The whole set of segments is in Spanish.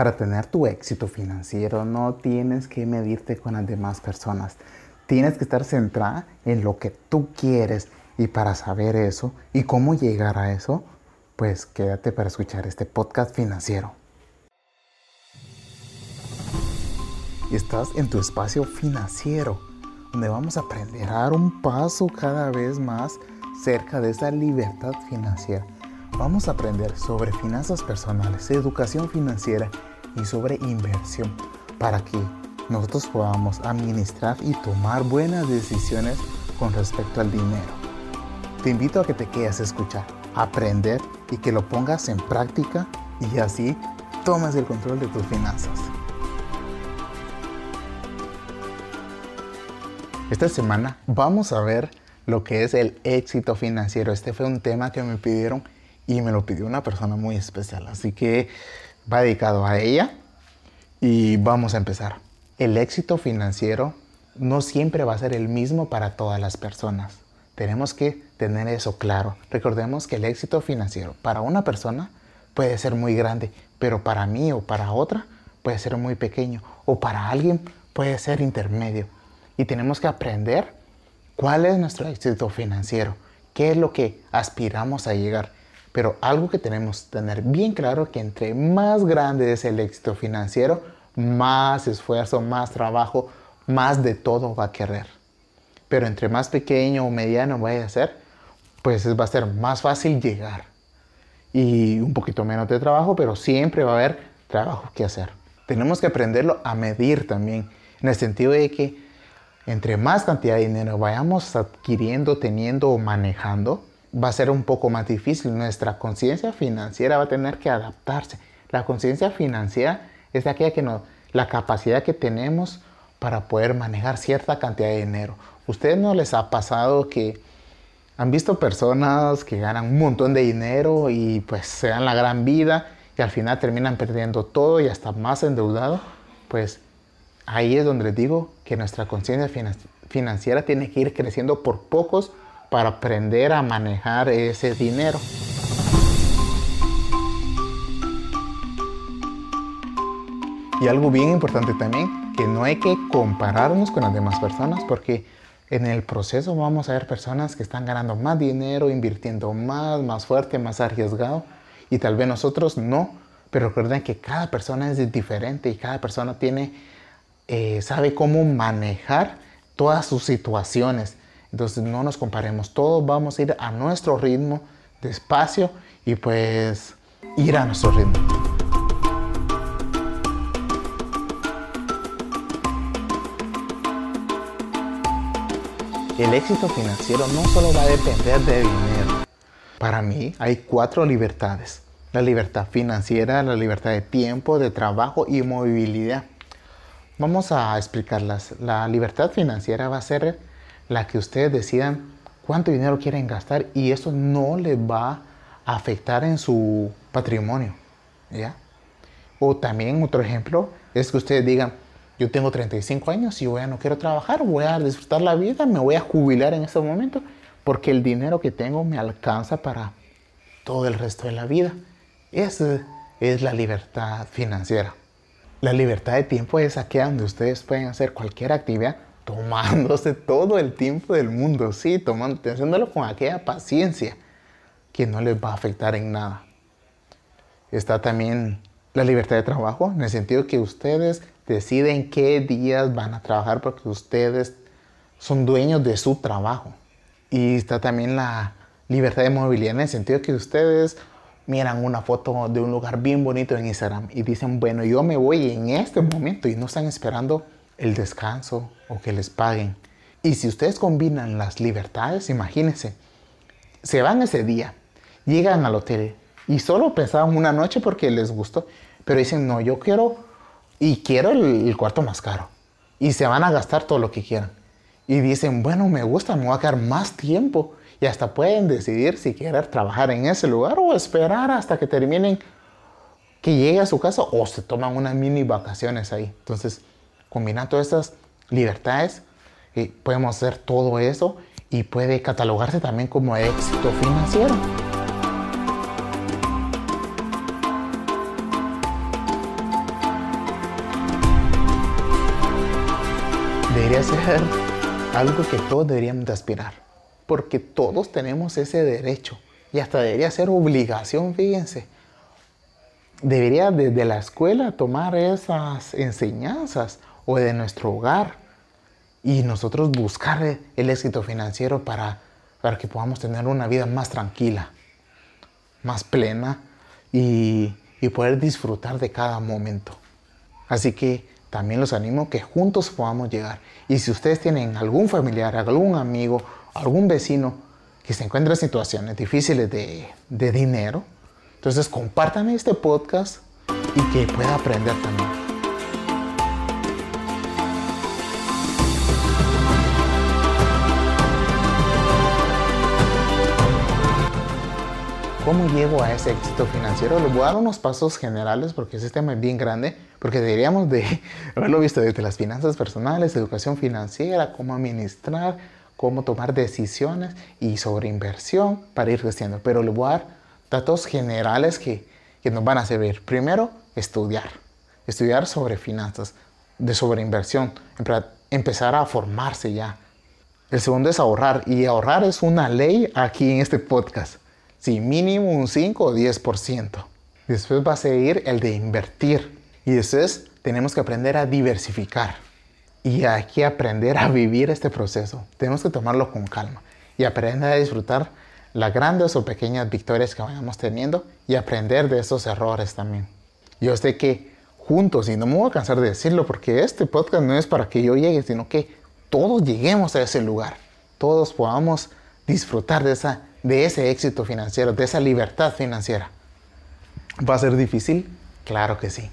Para tener tu éxito financiero no tienes que medirte con las demás personas. Tienes que estar centrada en lo que tú quieres y para saber eso y cómo llegar a eso, pues quédate para escuchar este podcast financiero. Estás en tu espacio financiero, donde vamos a aprender a dar un paso cada vez más cerca de esa libertad financiera. Vamos a aprender sobre finanzas personales, educación financiera y sobre inversión para que nosotros podamos administrar y tomar buenas decisiones con respecto al dinero. Te invito a que te quedes a escuchar, aprender y que lo pongas en práctica y así tomes el control de tus finanzas. Esta semana vamos a ver lo que es el éxito financiero. Este fue un tema que me pidieron y me lo pidió una persona muy especial. Así que va dedicado a ella y vamos a empezar. El éxito financiero no siempre va a ser el mismo para todas las personas. Tenemos que tener eso claro. Recordemos que el éxito financiero para una persona puede ser muy grande, pero para mí o para otra puede ser muy pequeño o para alguien puede ser intermedio. Y tenemos que aprender cuál es nuestro éxito financiero, qué es lo que aspiramos a llegar. Pero algo que tenemos que tener bien claro que entre más grande es el éxito financiero, más esfuerzo, más trabajo, más de todo va a querer. Pero entre más pequeño o mediano vaya a ser, pues va a ser más fácil llegar. Y un poquito menos de trabajo, pero siempre va a haber trabajo que hacer. Tenemos que aprenderlo a medir también, en el sentido de que entre más cantidad de dinero vayamos adquiriendo, teniendo o manejando, va a ser un poco más difícil. Nuestra conciencia financiera va a tener que adaptarse. La conciencia financiera es aquella que nos, la capacidad que tenemos para poder manejar cierta cantidad de dinero. ¿Ustedes no les ha pasado que han visto personas que ganan un montón de dinero y pues se dan la gran vida y al final terminan perdiendo todo y hasta más endeudado? Pues ahí es donde les digo que nuestra conciencia financiera tiene que ir creciendo por pocos para aprender a manejar ese dinero. Y algo bien importante también, que no hay que compararnos con las demás personas porque en el proceso vamos a ver personas que están ganando más dinero, invirtiendo más, más fuerte, más arriesgado y tal vez nosotros no. Pero recuerden que cada persona es diferente y cada persona tiene, eh, sabe cómo manejar todas sus situaciones. Entonces no nos comparemos, todos vamos a ir a nuestro ritmo, despacio y pues ir a nuestro ritmo. El éxito financiero no solo va a depender de dinero. Para mí hay cuatro libertades. La libertad financiera, la libertad de tiempo, de trabajo y movilidad. Vamos a explicarlas. La libertad financiera va a ser la que ustedes decidan cuánto dinero quieren gastar y eso no les va a afectar en su patrimonio. ¿ya? O también otro ejemplo es que ustedes digan, yo tengo 35 años y ya no quiero trabajar, voy a disfrutar la vida, me voy a jubilar en este momento porque el dinero que tengo me alcanza para todo el resto de la vida. Esa es la libertad financiera. La libertad de tiempo es aquella donde ustedes pueden hacer cualquier actividad tomándose todo el tiempo del mundo, sí, tomando, haciéndolo con aquella paciencia que no les va a afectar en nada. Está también la libertad de trabajo, en el sentido que ustedes deciden qué días van a trabajar porque ustedes son dueños de su trabajo. Y está también la libertad de movilidad, en el sentido que ustedes miran una foto de un lugar bien bonito en Instagram y dicen, bueno, yo me voy en este momento y no están esperando el descanso o que les paguen. Y si ustedes combinan las libertades, imagínense, se van ese día, llegan al hotel y solo pensaban una noche porque les gustó, pero dicen, no, yo quiero y quiero el, cuarto más caro. Y se van a gastar todo lo que quieran. Y dicen, bueno, me gusta, me voy a quedar más tiempo. Y hasta pueden decidir si quieren trabajar en ese lugar o esperar hasta que terminen, que llegue a su casa o se toman unas mini vacaciones ahí. Entonces, combinar todas estas libertades, y podemos hacer todo eso y puede catalogarse también como éxito financiero. Debería ser algo que todos deberíamos aspirar, porque todos tenemos ese derecho y hasta debería ser obligación, fíjense. Debería desde la escuela tomar esas enseñanzas o de nuestro hogar y nosotros buscar el éxito financiero para, para que podamos tener una vida más tranquila, más plena y, y poder disfrutar de cada momento. Así que también los animo que juntos podamos llegar. Y si ustedes tienen algún familiar, algún amigo, algún vecino que se encuentra en situaciones difíciles de, de dinero, entonces compartan este podcast y que pueda aprender también. ¿Cómo llego a ese éxito financiero? Les voy a dar unos pasos generales porque ese tema es bien grande, porque deberíamos de haberlo visto desde las finanzas personales, educación financiera, cómo administrar, cómo tomar decisiones y sobre inversión para ir creciendo. Pero les voy a dar datos generales que, que nos van a servir. Primero, estudiar. Estudiar sobre finanzas, de sobre inversión, empezar a formarse ya. El segundo es ahorrar y ahorrar es una ley aquí en este podcast. Sí, mínimo un 5 o 10%. Después va a seguir el de invertir. Y después tenemos que aprender a diversificar. Y hay que aprender a vivir este proceso. Tenemos que tomarlo con calma y aprender a disfrutar las grandes o pequeñas victorias que vayamos teniendo y aprender de esos errores también. Yo sé que juntos, y no me voy a cansar de decirlo porque este podcast no es para que yo llegue, sino que todos lleguemos a ese lugar. Todos podamos disfrutar de esa de ese éxito financiero, de esa libertad financiera. ¿Va a ser difícil? Claro que sí.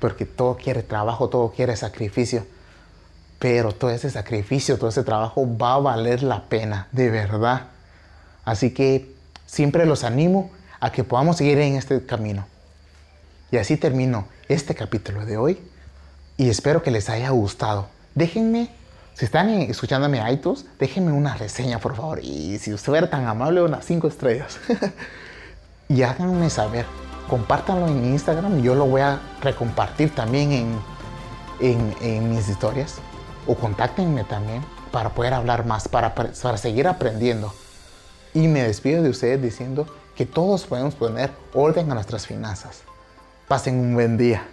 Porque todo quiere trabajo, todo quiere sacrificio. Pero todo ese sacrificio, todo ese trabajo va a valer la pena, de verdad. Así que siempre los animo a que podamos seguir en este camino. Y así termino este capítulo de hoy. Y espero que les haya gustado. Déjenme si están escuchándome a iTunes, déjenme una reseña, por favor. Y si usted fuera tan amable, unas 5 estrellas. y háganme saber. Compártanlo en Instagram. Yo lo voy a recompartir también en, en, mis historias. O contáctenme también para poder hablar más, para, para seguir aprendiendo. Y me despido de ustedes diciendo que todos podemos poner orden a nuestras finanzas. Pasen un buen día.